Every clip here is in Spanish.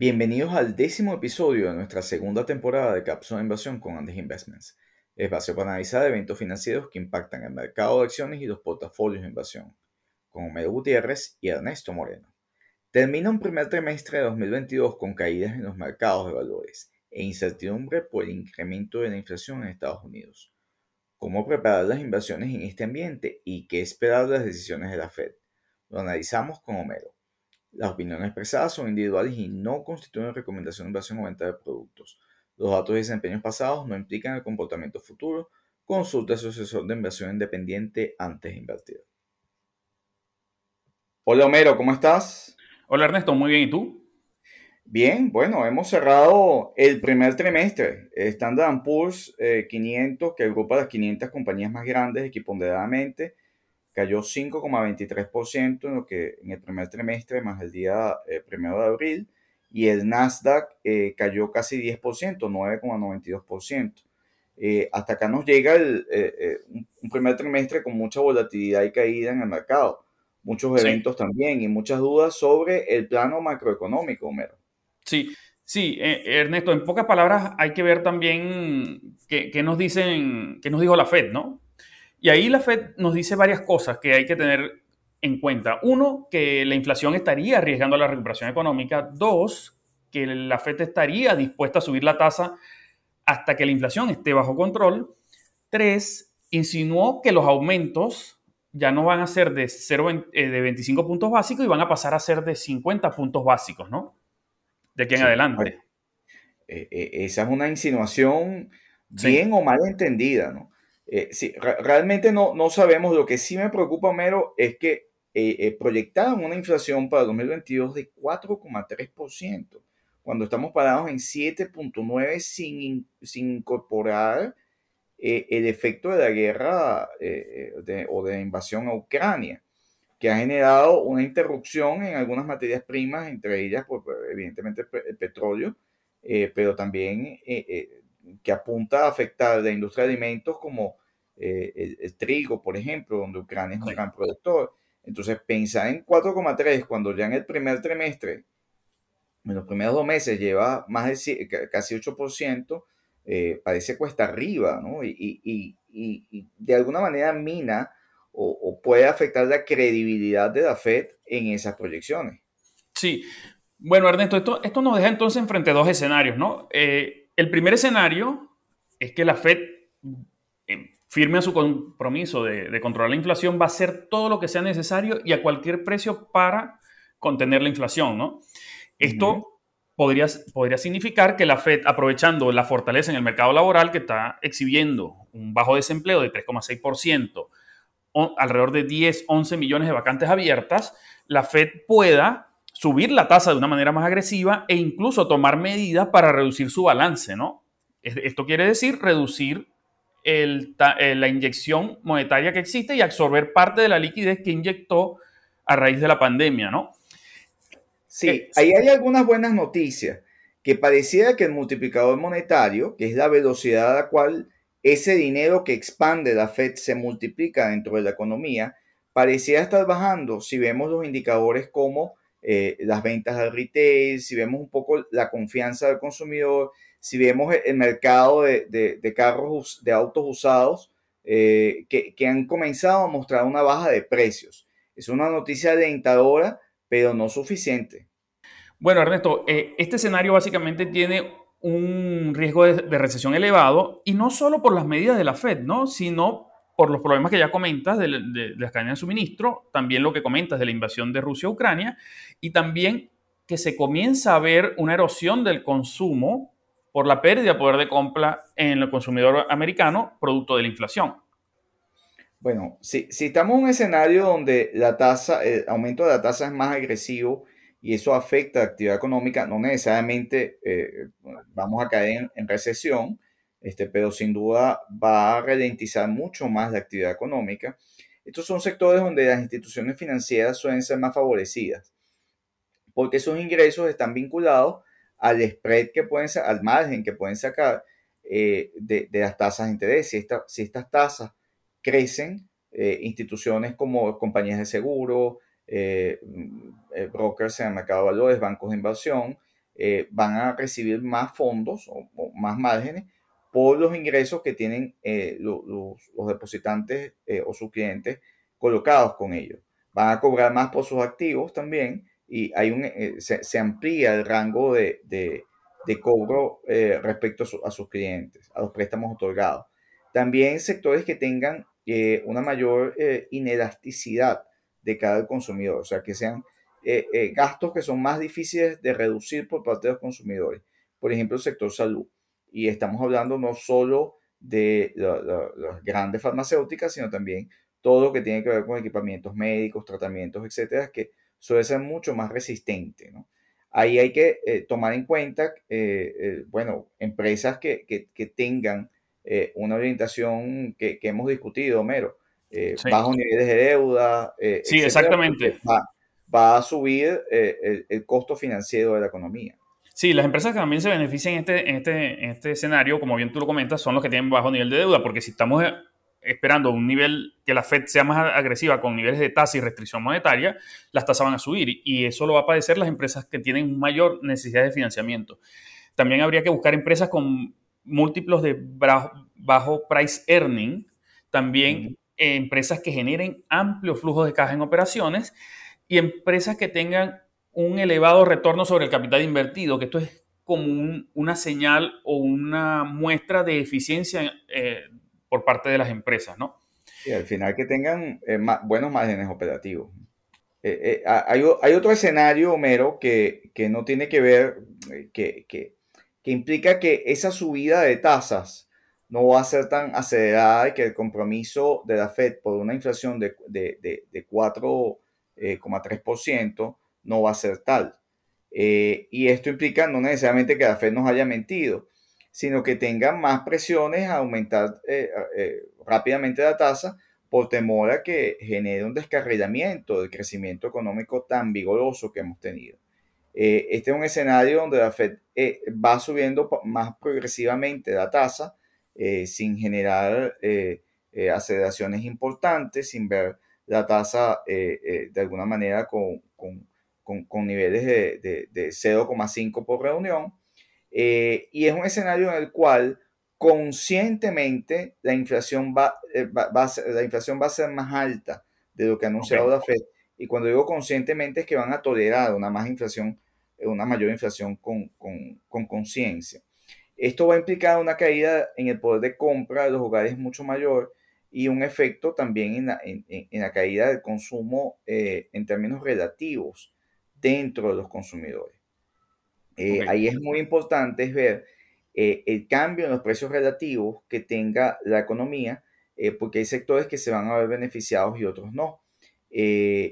Bienvenidos al décimo episodio de nuestra segunda temporada de Cápsula de Inversión con Andes Investments, espacio para analizar eventos financieros que impactan el mercado de acciones y los portafolios de inversión, con Homero Gutiérrez y Ernesto Moreno. Termina un primer trimestre de 2022 con caídas en los mercados de valores e incertidumbre por el incremento de la inflación en Estados Unidos. ¿Cómo preparar las inversiones en este ambiente y qué esperar de las decisiones de la Fed? Lo analizamos con Homero. Las opiniones expresadas son individuales y no constituyen recomendación de inversión o venta de productos. Los datos de desempeños pasados no implican el comportamiento futuro. Consulta a su asesor de inversión independiente antes de invertir. Hola Homero, ¿cómo estás? Hola Ernesto, muy bien, ¿y tú? Bien, bueno, hemos cerrado el primer trimestre. Standard Poor's 500, eh, que agrupa las 500 compañías más grandes equiponderadamente, cayó 5,23% en lo que en el primer trimestre más el día eh, primero de abril y el Nasdaq eh, cayó casi 10%, 9,92%. Eh, hasta acá nos llega el, un primer trimestre con mucha volatilidad y caída en el mercado, muchos eventos también y muchas dudas sobre el plano macroeconómico, Homero. Sí, sí, Ernesto, en pocas palabras hay que ver también qué, nos dicen, qué nos dijo la Fed, ¿no? Y ahí la Fed nos dice varias cosas que hay que tener en cuenta. Uno, que la inflación estaría arriesgando la recuperación económica. Dos, que la Fed estaría dispuesta a subir la tasa hasta que la inflación esté bajo control. Tres, insinuó que los aumentos ya no van a ser de, 0, eh, de 25 puntos básicos y van a pasar a ser de 50 puntos básicos, ¿no? De aquí en adelante. Eh, eh, esa es una insinuación bien o mal entendida, ¿no? Eh, sí, realmente no, no sabemos. Lo que sí me preocupa, Mero, es que eh, eh una inflación para 2022 de 4,3%, cuando estamos parados en 7,9% sin, sin incorporar eh, el efecto de la guerra o de la invasión a Ucrania, que ha generado una interrupción en algunas materias primas, entre ellas, pues, evidentemente, el petróleo, pero también que apunta a afectar la industria de alimentos como eh, el, trigo, por ejemplo, donde Ucrania es un gran productor. Entonces, pensar en 4,3 cuando ya en el primer trimestre, en los primeros dos meses, lleva más de casi 8%, eh, parece cuesta arriba, ¿no? Y, de alguna manera mina o, puede afectar la credibilidad de la Fed en esas proyecciones. Sí. Bueno, Ernesto, esto, esto nos deja entonces enfrente dos escenarios, ¿no? Eh, el primer escenario es que la Fed firme a su compromiso de, controlar la inflación, va a hacer todo lo que sea necesario y a cualquier precio para contener la inflación, ¿no? Esto podría, podría significar que la Fed, aprovechando la fortaleza en el mercado laboral que está exhibiendo un bajo desempleo de 3,6%, alrededor de 10, 11 millones de vacantes abiertas, la Fed pueda subir la tasa de una manera más agresiva e incluso tomar medidas para reducir su balance, ¿no? Esto quiere decir reducir el, eh, la inyección monetaria que existe y absorber parte de la liquidez que inyectó a raíz de la pandemia, ¿no? Sí, eh, ahí hay algunas buenas noticias, que pareciera que el multiplicador monetario, que es la velocidad a la cual ese dinero que expande la Fed se multiplica dentro de la economía, parecía estar bajando si vemos los indicadores como eh, las ventas al retail, si vemos un poco la confianza del consumidor, si vemos el mercado de, carros, de autos usados, eh, que, han comenzado a mostrar una baja de precios. Es una noticia alentadora, pero no suficiente. Bueno, Ernesto, eh, este escenario básicamente tiene un riesgo de, recesión elevado y no solo por las medidas de la Fed, ¿no? sino por los problemas que ya comentas de, de las cadenas de suministro, también lo que comentas de la invasión de Rusia a Ucrania y también que se comienza a ver una erosión del consumo por la pérdida de poder de compra en el consumidor americano producto de la inflación. Bueno, si, si estamos en un escenario donde la tasa, el aumento de la tasa es más agresivo y eso afecta la actividad económica, no necesariamente eh, vamos a caer en, recesión, este, pero sin duda va a ralentizar mucho más la actividad económica. Estos son sectores donde las instituciones financieras suelen ser más favorecidas, porque sus ingresos están vinculados al spread que pueden al margen que pueden sacar eh, de, las tasas de interés. Si, estas tasas crecen, eh, instituciones como compañías de seguro, eh, brokers en el mercado de valores, bancos de inversión, van a recibir más fondos o, más márgenes por los ingresos que tienen eh, los, depositantes o sus clientes colocados con ellos. Van a cobrar más por sus activos también y hay un, se, amplía el rango de, cobro respecto a, sus clientes, a los préstamos otorgados. También sectores que tengan una mayor inelasticidad de cada consumidor, o sea, que sean eh, eh, gastos que son más difíciles de reducir por parte de los consumidores. Por ejemplo, el sector salud. Y estamos hablando no solo de las grandes farmacéuticas, sino también todo lo que tiene que ver con equipamientos médicos, tratamientos, etcétera, que suele ser mucho más resistente. ¿no? Ahí hay que eh, tomar en cuenta, bueno, empresas que, que, tengan una orientación que, que, hemos discutido, Homero, bajos niveles de deuda. sí, exactamente va a subir eh, el, costo financiero de la economía. Sí, las empresas que también se benefician en este, en, este, en este escenario, como bien tú lo comentas, son los que tienen bajo nivel de deuda, porque si estamos eh, esperando un nivel que la Fed sea más agresiva con niveles de tasa y restricción monetaria, las tasas van a subir y eso lo va a padecer las empresas que tienen mayor necesidad de financiamiento. También habría que buscar empresas con múltiplos de bajo, price earning, también empresas que generen amplio flujo de caja en operaciones y empresas que tengan un elevado retorno sobre el capital invertido, que esto es como una señal o una muestra de eficiencia eh, por parte de las empresas, ¿no? Y al final que tengan eh, buenos márgenes operativos. Eh, hay, otro escenario, Homero, que, que no tiene que ver, que, que, que, implica que esa subida de tasas no va a ser tan acelerada y que el compromiso de la Fed por una inflación de, de, de, de 4 3% no va a ser tal. Eh, y esto implica no necesariamente que la Fed nos haya mentido, sino que tengan más presiones a aumentar eh, eh, rápidamente la tasa por temor a que genere un descarrilamiento del crecimiento económico tan vigoroso que hemos tenido. este es un escenario donde la Fed va subiendo más progresivamente la tasa sin generar aceleraciones importantes, sin ver la tasa de alguna manera con, niveles de, 0,5 por reunión. Eh, y es un escenario en el cual conscientemente la inflación va, a ser, la inflación va a ser más alta de lo que ha anunciado la Fed. Y cuando digo conscientemente es que van a tolerar una más inflación, una mayor inflación con conciencia. Esto va a implicar una caída en el poder de compra de los hogares mucho mayor y un efecto también en la, en, en la caída del consumo eh, en términos relativos dentro de los consumidores. Eh, ahí es muy importante ver eh, el cambio en los precios relativos que tenga la economía, porque hay sectores que se van a ver beneficiados y otros no.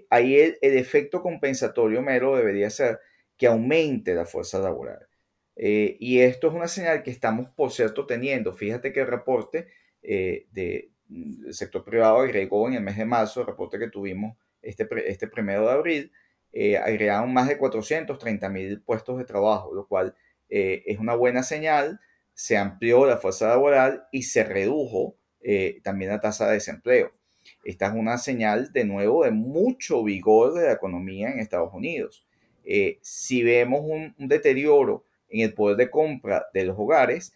ahí el, el, efecto compensatorio mero debería ser que aumente la fuerza laboral. y esto es una señal que estamos, por cierto, teniendo. Fíjate que el reporte de, el sector privado agregó en el mes de marzo, el reporte que tuvimos este, este primero de abril, eh, agregaron más de 430 mil puestos de trabajo, lo cual eh, es una buena señal. Se amplió la fuerza laboral y se redujo eh, también la tasa de desempleo. Esta es una señal de nuevo de mucho vigor de la economía en Estados Unidos. si vemos un, un deterioro en el poder de compra de los hogares,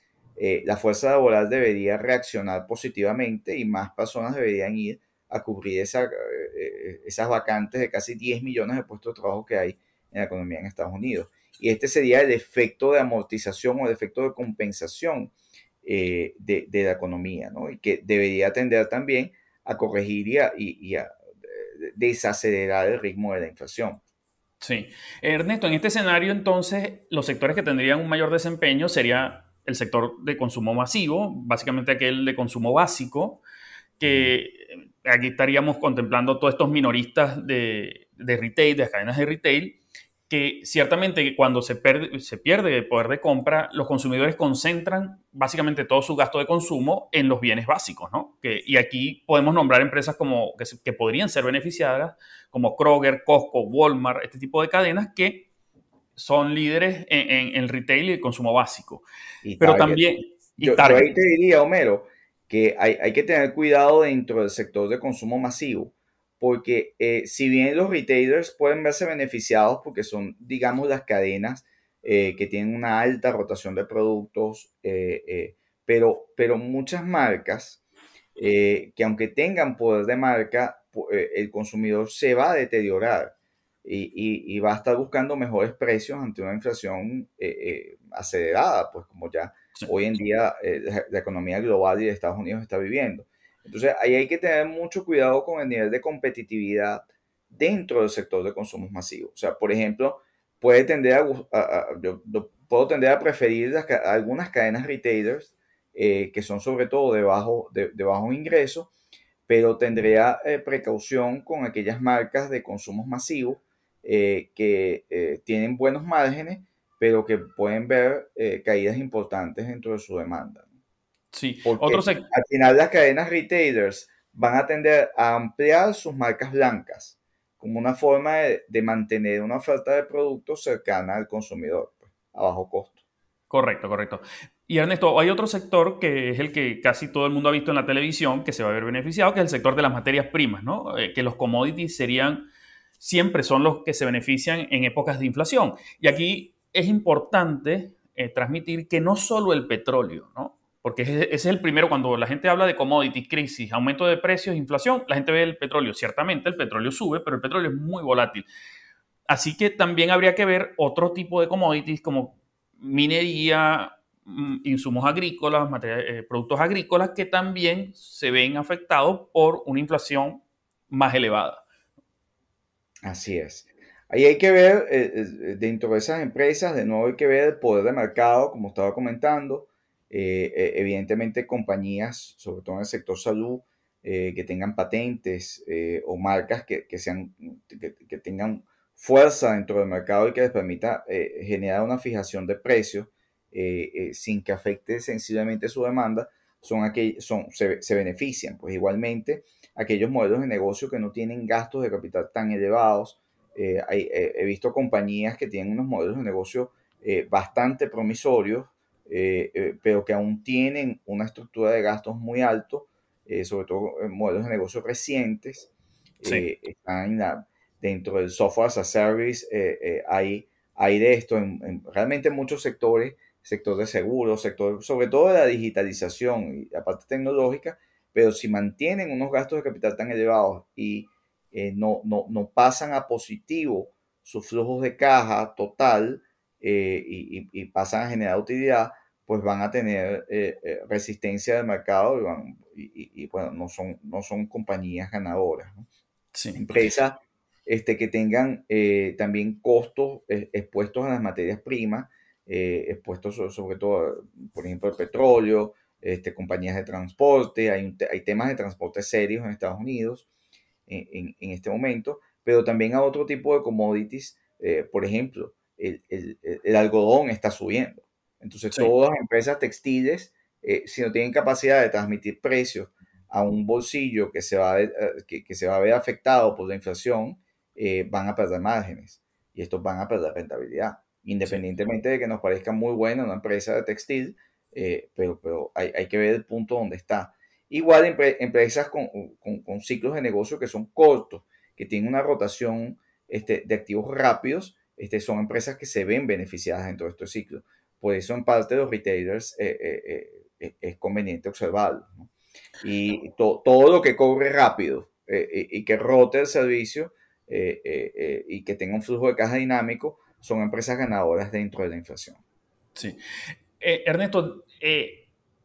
la fuerza laboral debería reaccionar positivamente y más personas deberían ir a cubrir esa, eh, esas vacantes de casi 10 millones de puestos de trabajo que hay en la economía en Estados Unidos. Y este sería el efecto de amortización o el efecto de compensación eh, de, de, la economía, ¿no? Y que debería tender también a corregir y a, y a desacelerar el ritmo de la inflación. Sí. Ernesto, en este escenario entonces los sectores que tendrían un mayor desempeño sería el sector de consumo masivo, básicamente aquel de consumo básico, que aquí estaríamos contemplando todos estos minoristas de, de retail, de las cadenas de retail, que ciertamente cuando se, pierde, se pierde el poder de compra, los consumidores concentran básicamente todo su gasto de consumo en los bienes básicos, ¿no? Que, y aquí podemos nombrar empresas como, que, que podrían ser beneficiadas, como Kroger, Costco, Walmart, este tipo de cadenas que son líderes en, el retail y el consumo básico. Pero también... yo, ahí te diría, Homero, que hay, que tener cuidado dentro del sector de consumo masivo, porque eh, si bien los retailers pueden verse beneficiados porque son, digamos, las cadenas que tienen una alta rotación de productos, pero, pero muchas marcas que aunque tengan poder de marca, el consumidor se va a deteriorar y, va a estar buscando mejores precios ante una inflación acelerada, pues como ya hoy en día la, economía global y de Estados Unidos está viviendo. Entonces, ahí hay que tener mucho cuidado con el nivel de competitividad dentro del sector de consumos masivos. O sea, por ejemplo, puede tender a, yo, puedo tender a preferir algunas cadenas retailers eh, que son sobre todo de bajo, de, bajo ingreso, pero tendría eh, precaución con aquellas marcas de consumos masivos eh, que tienen buenos márgenes, pero que pueden ver caídas importantes dentro de su demanda. Sí, Porque al final las cadenas retailers van a tender a ampliar sus marcas blancas como una forma de, mantener una oferta de productos cercana al consumidor, pues, a bajo costo. Correcto, correcto. Y Ernesto, hay otro sector que es el que casi todo el mundo ha visto en la televisión, que se va a ver beneficiado, que es el sector de las materias primas, ¿no? Eh, que los commodities serían, siempre son los que se benefician en épocas de inflación. Y aquí es importante eh, transmitir que no solo el petróleo, ¿no? porque ese es el primero, cuando la gente habla de commodities, crisis, aumento de precios, inflación, la gente ve el petróleo. Ciertamente el petróleo sube, pero el petróleo es muy volátil. Así que también habría que ver otro tipo de commodities como minería, mm, insumos agrícolas, eh, productos agrícolas que también se ven afectados por una inflación más elevada. Así es. Ahí hay que ver, eh, eh, dentro de esas empresas, de nuevo hay que ver el poder de mercado, como estaba comentando, eh, eh, evidentemente compañías, sobre todo en el sector salud, eh, que tengan patentes o marcas que, sean, que, tengan fuerza dentro del mercado y que les permita generar una fijación de precios sin que afecte sensiblemente su demanda, son aquellos, son, se, benefician. Pues igualmente, aquellos modelos de negocio que no tienen gastos de capital tan elevados. He visto compañías que tienen unos modelos de negocio bastante promisorios, eh, eh, pero que aún tienen una estructura de gastos muy alto, eh, sobre todo en modelos de negocio recientes. están dentro del software as a service, hay, hay de esto en, realmente en muchos sectores, sector de seguros, sector sobre todo de la digitalización y la parte tecnológica, pero si mantienen unos gastos de capital tan elevados y no, no, no, pasan a positivo sus flujos de caja total, eh, y, pasan a generar utilidad, pues van a tener eh, eh, resistencia del mercado y, bueno, no son, no son compañías ganadoras. Empresas este, que tengan también costos expuestos a las materias primas, expuestos sobre, todo, por ejemplo, el petróleo, este, compañías de transporte, hay, hay temas de transporte serios en Estados Unidos en, en, este momento, pero también a otro tipo de commodities, por ejemplo, el, algodón está subiendo. Entonces, todas las empresas textiles, eh, si no tienen capacidad de transmitir precios a un bolsillo que se va a, eh, que, se va a ver afectado por la inflación, eh, van a perder márgenes y estos van a perder rentabilidad, independientemente de que nos parezca muy buena una empresa de textil, pero, pero hay, hay, que ver el punto donde está. Igual empresas con, con, ciclos de negocio que son cortos, que tienen una rotación este, de activos rápidos, este, son empresas que se ven beneficiadas en todo este ciclo. Por eso, en parte, los retailers eh, eh, eh, es conveniente observarlo. Y todo lo que corre rápido y que rote el servicio y que tenga un flujo de caja dinámico son empresas ganadoras dentro de la inflación. Sí. Ernesto,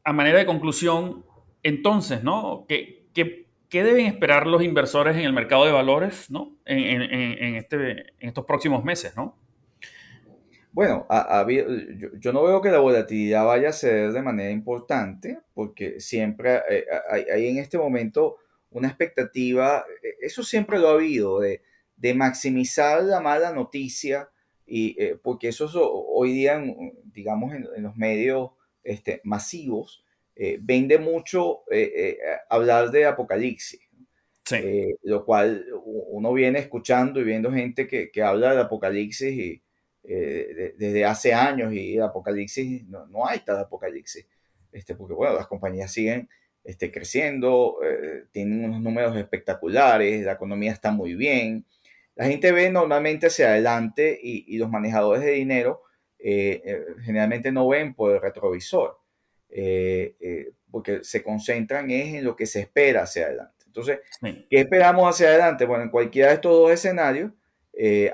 a manera de conclusión, entonces, ¿no? ¿Qué, qué ¿Qué deben esperar los inversores en el mercado de valores ¿no? en, este, estos próximos meses? ¿no? Bueno, yo, no veo que la volatilidad vaya a ser de manera importante, porque siempre eh, hay, en este momento una expectativa, eh, eso siempre lo ha habido, de, maximizar la mala noticia, y, eh, porque eso es hoy día, digamos, en, los medios este, masivos, eh, vende mucho eh, eh, hablar de apocalipsis. lo cual uno viene escuchando y viendo gente que, que habla de apocalipsis y, desde hace años y el apocalipsis, no, no, hay tal apocalipsis, este, porque bueno, las compañías siguen este, creciendo, tienen unos números espectaculares, la economía está muy bien, la gente ve normalmente hacia adelante y, y los manejadores de dinero generalmente no ven por el retrovisor, porque se concentran en lo que se espera hacia adelante. Entonces, ¿qué esperamos hacia adelante? Bueno, en cualquiera de estos dos escenarios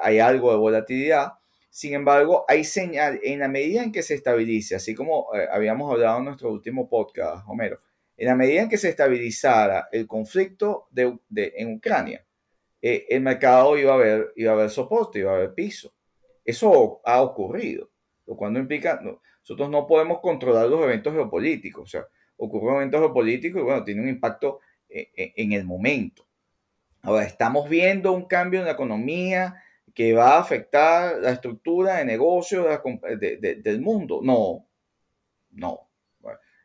hay algo de volatilidad. Sin embargo, hay señal, en la medida en que se estabilice, así como habíamos hablado en nuestro último podcast, Homero, en la medida en que se estabilizara el conflicto de, en Ucrania, eh, el mercado iba a, haber, iba a haber soporte, iba a haber piso. Eso ha ocurrido, lo cual no implica, nosotros no podemos controlar los eventos geopolíticos, o sea, ocurren eventos geopolíticos y bueno, tiene un impacto eh, eh, en, el momento. Ahora, estamos viendo un cambio en la economía que va a afectar la estructura de negocio del mundo. No, no.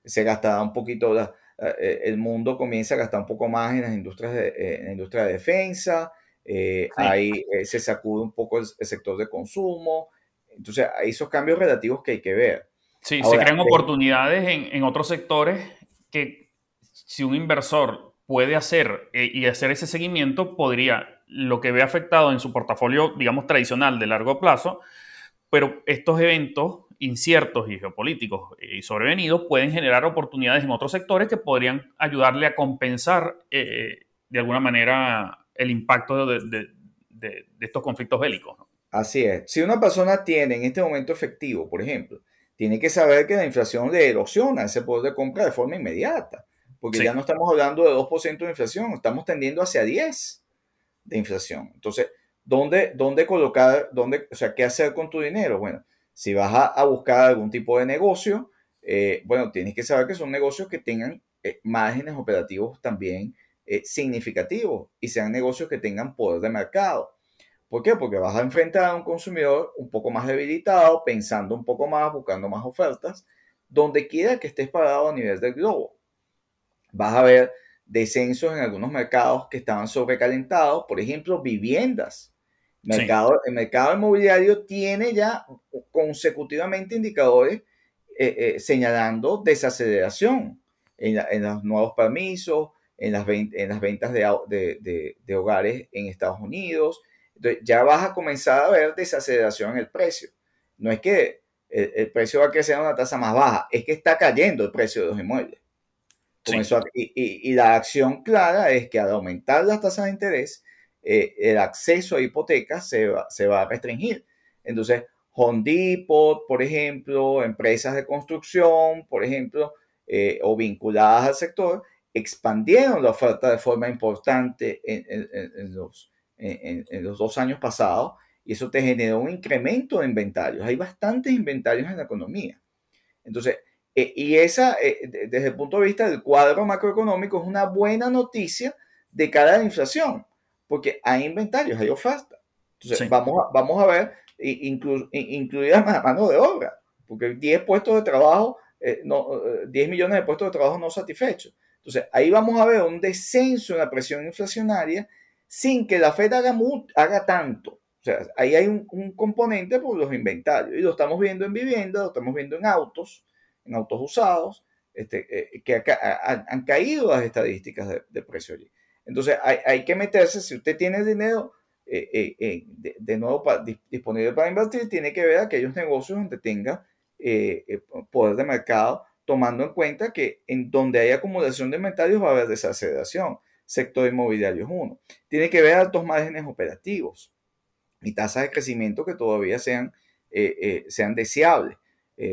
se gastará un poquito la, eh, el mundo comienza a gastar un poco más en las industrias de, en la industria de defensa, eh, ahí se sacude un poco el, sector de consumo, entonces hay esos cambios relativos que hay que ver. Sí, se crean oportunidades en, en, otros sectores que si un inversor puede hacer y hacer ese seguimiento, podría, lo que ve afectado en su portafolio, digamos, tradicional de largo plazo, pero estos eventos inciertos y geopolíticos y sobrevenidos pueden generar oportunidades en otros sectores que podrían ayudarle a compensar eh, de alguna manera el impacto de, estos conflictos bélicos. Así es. Si una persona tiene en este momento efectivo, por ejemplo, tiene que saber que la inflación le erosiona ese poder de compra de forma inmediata, porque ya no estamos hablando de 2% de inflación, estamos tendiendo hacia 10% de inflación. Entonces, ¿dónde, dónde colocar, dónde, o sea, qué hacer con tu dinero? Bueno, si vas a, buscar algún tipo de negocio, eh, bueno, tienes que saber que son negocios que tengan eh, márgenes operativos también eh, significativos y sean negocios que tengan poder de mercado. ¿Por qué? Porque vas a enfrentar a un consumidor un poco más debilitado, pensando un poco más, buscando más ofertas, donde quiera que estés parado a nivel del globo. Vas a ver descensos en algunos mercados que estaban sobrecalentados, por ejemplo, viviendas. Mercado, El mercado inmobiliario tiene ya consecutivamente indicadores eh, eh, señalando desaceleración en, los nuevos permisos, en las, en las ventas de, de, hogares en Estados Unidos. Entonces, ya vas a comenzar a ver desaceleración en el precio. No es que el, precio va a crecer a una tasa más baja, es que está cayendo el precio de los inmuebles. y, y, la acción clara es que al aumentar las tasas de interés, eh, el acceso a hipotecas se va, se va a restringir. Entonces, Home Depot, por ejemplo, empresas de construcción, por ejemplo, eh, o vinculadas al sector, expandieron la oferta de forma importante en, los, en, los, dos años pasados y eso te generó un incremento de inventarios. Hay bastantes inventarios en la economía. Entonces, eh, y esa, desde el punto de vista del cuadro macroeconómico, es una buena noticia de cara a la inflación porque hay inventarios, hay oferta. Entonces, vamos, a, vamos a ver, inclu, incluida mano de obra, porque 10 puestos de trabajo, eh, no, 10 eh, millones de puestos de trabajo no satisfechos. Entonces, ahí vamos a ver un descenso en la presión inflacionaria sin que la Fed haga, haga tanto. O sea, ahí hay un, componente por los inventarios y lo estamos viendo en vivienda, lo estamos viendo en autos, en autos usados, este, eh, que han caído las estadísticas de, de precio allí. Entonces hay, que meterse, si usted tiene dinero eh, eh, eh, de, nuevo disponible para invertir, tiene que ver aquellos negocios donde tenga poder de mercado, tomando en cuenta que en donde hay acumulación de inventarios va a haber desaceleración. Sector inmobiliario es uno. Tiene que ver altos márgenes operativos y tasas de crecimiento que todavía sean, sean deseables,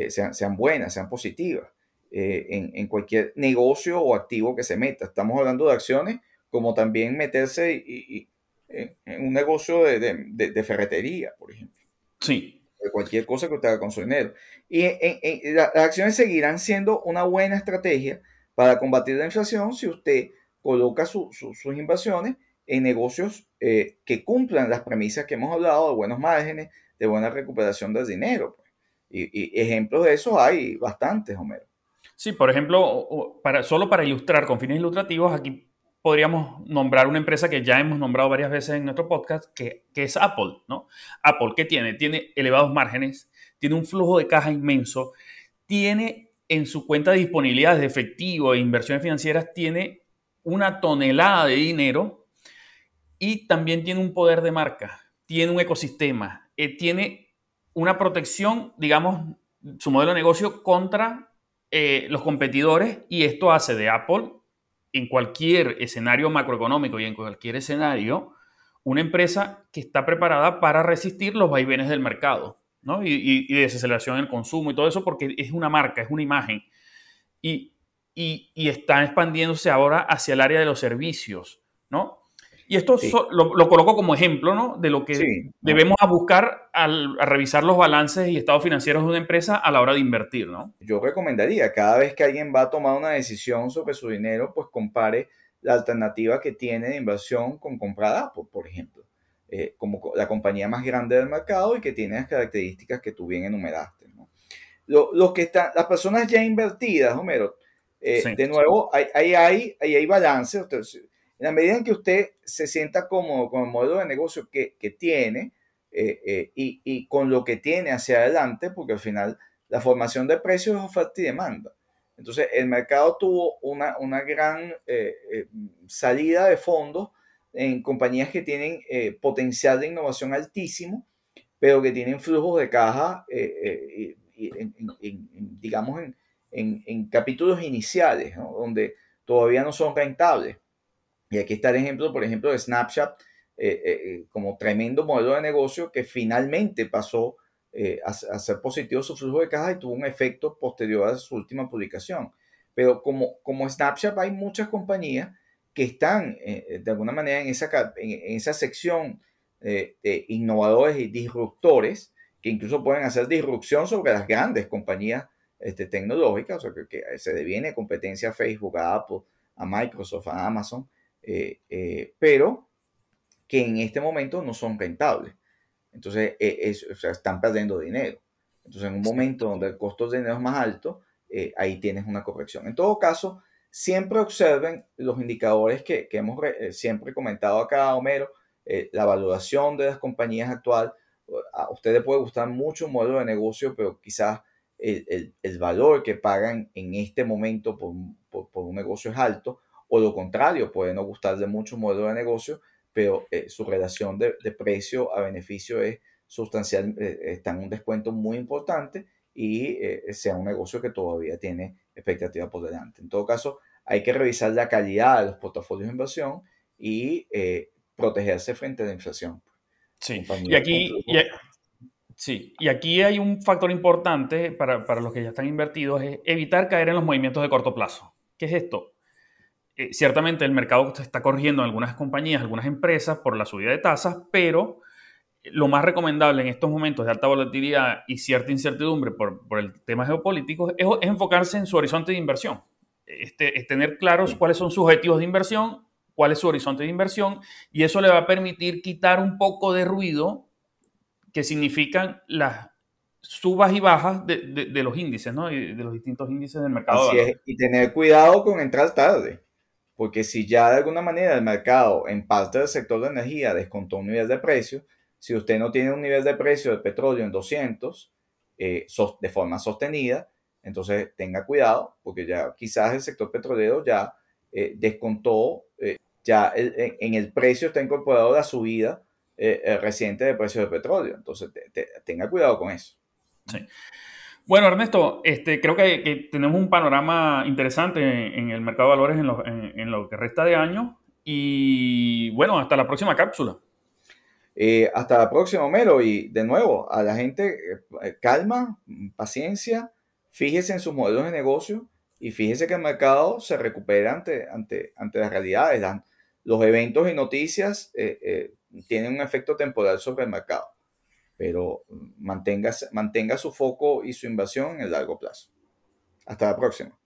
sean, sean buenas, sean positivas. En, en, cualquier negocio o activo que se meta. Estamos hablando de acciones como también meterse y, en un negocio de, ferretería, por ejemplo. Sí. De cualquier cosa que usted haga con su dinero. Y las acciones seguirán siendo una buena estrategia para combatir la inflación si usted coloca sus inversiones en negocios eh, que cumplan las premisas que hemos hablado de buenos márgenes, de buena recuperación del dinero. Pues. Y, ejemplos de eso hay bastantes, Homero. Sí, por ejemplo, solo para ilustrar con fines ilustrativos, aquí podríamos nombrar una empresa que ya hemos nombrado varias veces en nuestro podcast, que, es Apple, ¿no? Apple, ¿qué tiene? Tiene elevados márgenes, tiene un flujo de caja inmenso, tiene en su cuenta de disponibilidades de efectivo e inversiones financieras, tiene una tonelada de dinero y también tiene un poder de marca, tiene un ecosistema, eh, tiene una protección, digamos, su modelo de negocio contra eh, los competidores y esto hace de Apple en cualquier escenario macroeconómico y en cualquier escenario una empresa que está preparada para resistir los vaivenes del mercado ¿no? y, y, y desaceleración en el consumo y todo eso porque es una marca, es una imagen. Y, y, y, está expandiéndose ahora hacia el área de los servicios, ¿no? Y esto sí. so, lo, lo, coloco como ejemplo, ¿no? De lo que sí. debemos a buscar al, a revisar los balances y estados financieros de una empresa a la hora de invertir, ¿no? Yo recomendaría, cada vez que alguien va a tomar una decisión sobre su dinero, pues compare la alternativa que tiene de inversión con comprar Apple, por ejemplo, eh, como la compañía más grande del mercado y que tiene las características que tú bien enumeraste, ¿no? Lo, los que están, las personas ya invertidas, Homero, eh, sí. de nuevo, ahí hay, hay, hay, hay balance. Usted, en la medida en que usted se sienta cómodo con el modelo de negocio que, que tiene eh, eh, y, y, con lo que tiene hacia adelante, porque al final la formación de precios es oferta y demanda. Entonces, el mercado tuvo una, una gran eh, salida de fondos en compañías que tienen potencial de innovación altísimo, pero que tienen flujos de caja, en, en, en, digamos, en, capítulos iniciales, donde todavía no son rentables. Y aquí está el ejemplo, por ejemplo, de Snapchat eh, eh, como tremendo modelo de negocio que finalmente pasó eh, a, ser positivo su flujo de caja y tuvo un efecto posterior a su última publicación. Pero como, como Snapchat hay muchas compañías que están eh, de alguna manera en esa, en, en esa sección innovadores y disruptores que incluso pueden hacer disrupción sobre las grandes compañías este, tecnológicas, o sea, que, que se deviene competencia a Facebook, a Apple, a Microsoft, a Amazon eh, eh, pero que en este momento no son rentables. Entonces, eh, es, o sea, están perdiendo dinero. Entonces, en un momento donde el costo de dinero es más alto, eh, ahí tienes una corrección. En todo caso, siempre observen los indicadores que, que hemos re, siempre comentado acá, Homero, la valoración de las compañías actual. A usted le puede gustar mucho un modelo de negocio, pero quizás el, el, el valor que pagan en este momento por, por, por un negocio es alto o lo contrario, puede no gustarle mucho un modelo de negocio, pero eh, su relación de, de, precio a beneficio es sustancial, eh, está en un descuento muy importante y eh, sea un negocio que todavía tiene expectativa por delante. En todo caso, hay que revisar la calidad de los portafolios de inversión y eh, protegerse frente a la inflación. Sí, y aquí, y, sí, y aquí hay un factor importante para, para los que ya están invertidos, es evitar caer en los movimientos de corto plazo. ¿Qué es esto? eh, ciertamente el mercado está corrigiendo en algunas compañías, algunas empresas por la subida de tasas, pero lo más recomendable en estos momentos de alta volatilidad y cierta incertidumbre por, por el tema geopolítico es, es, enfocarse en su horizonte de inversión. Este, es tener claros cuáles son sus objetivos de inversión, cuál es su horizonte de inversión, y eso le va a permitir quitar un poco de ruido que significan las subas y bajas de, de, de los índices, ¿no? de los distintos índices del mercado. Así es, y tener cuidado con entrar tarde. Porque si ya de alguna manera el mercado en parte del sector de energía descontó un nivel de precio, si usted no tiene un nivel de precio de petróleo en 200 eh, de forma sostenida, entonces tenga cuidado porque ya quizás el sector petrolero ya eh, descontó, eh, ya el, en el precio está incorporado la subida eh, reciente de precio del petróleo. Entonces te, te, tenga cuidado con eso. Sí. Bueno, Ernesto, este, creo que, que, tenemos un panorama interesante en, en el mercado de valores en lo, en, en lo, que resta de año. Y bueno, hasta la próxima cápsula. Eh, hasta la próxima, Homero. Y de nuevo, a la gente, eh, calma, paciencia, fíjese en sus modelos de negocio y fíjese que el mercado se recupera ante, ante, ante las realidades. Los eventos y noticias eh, tienen un efecto temporal sobre el mercado pero mantenga, mantenga su foco y su inversión en el largo plazo. Hasta la próxima.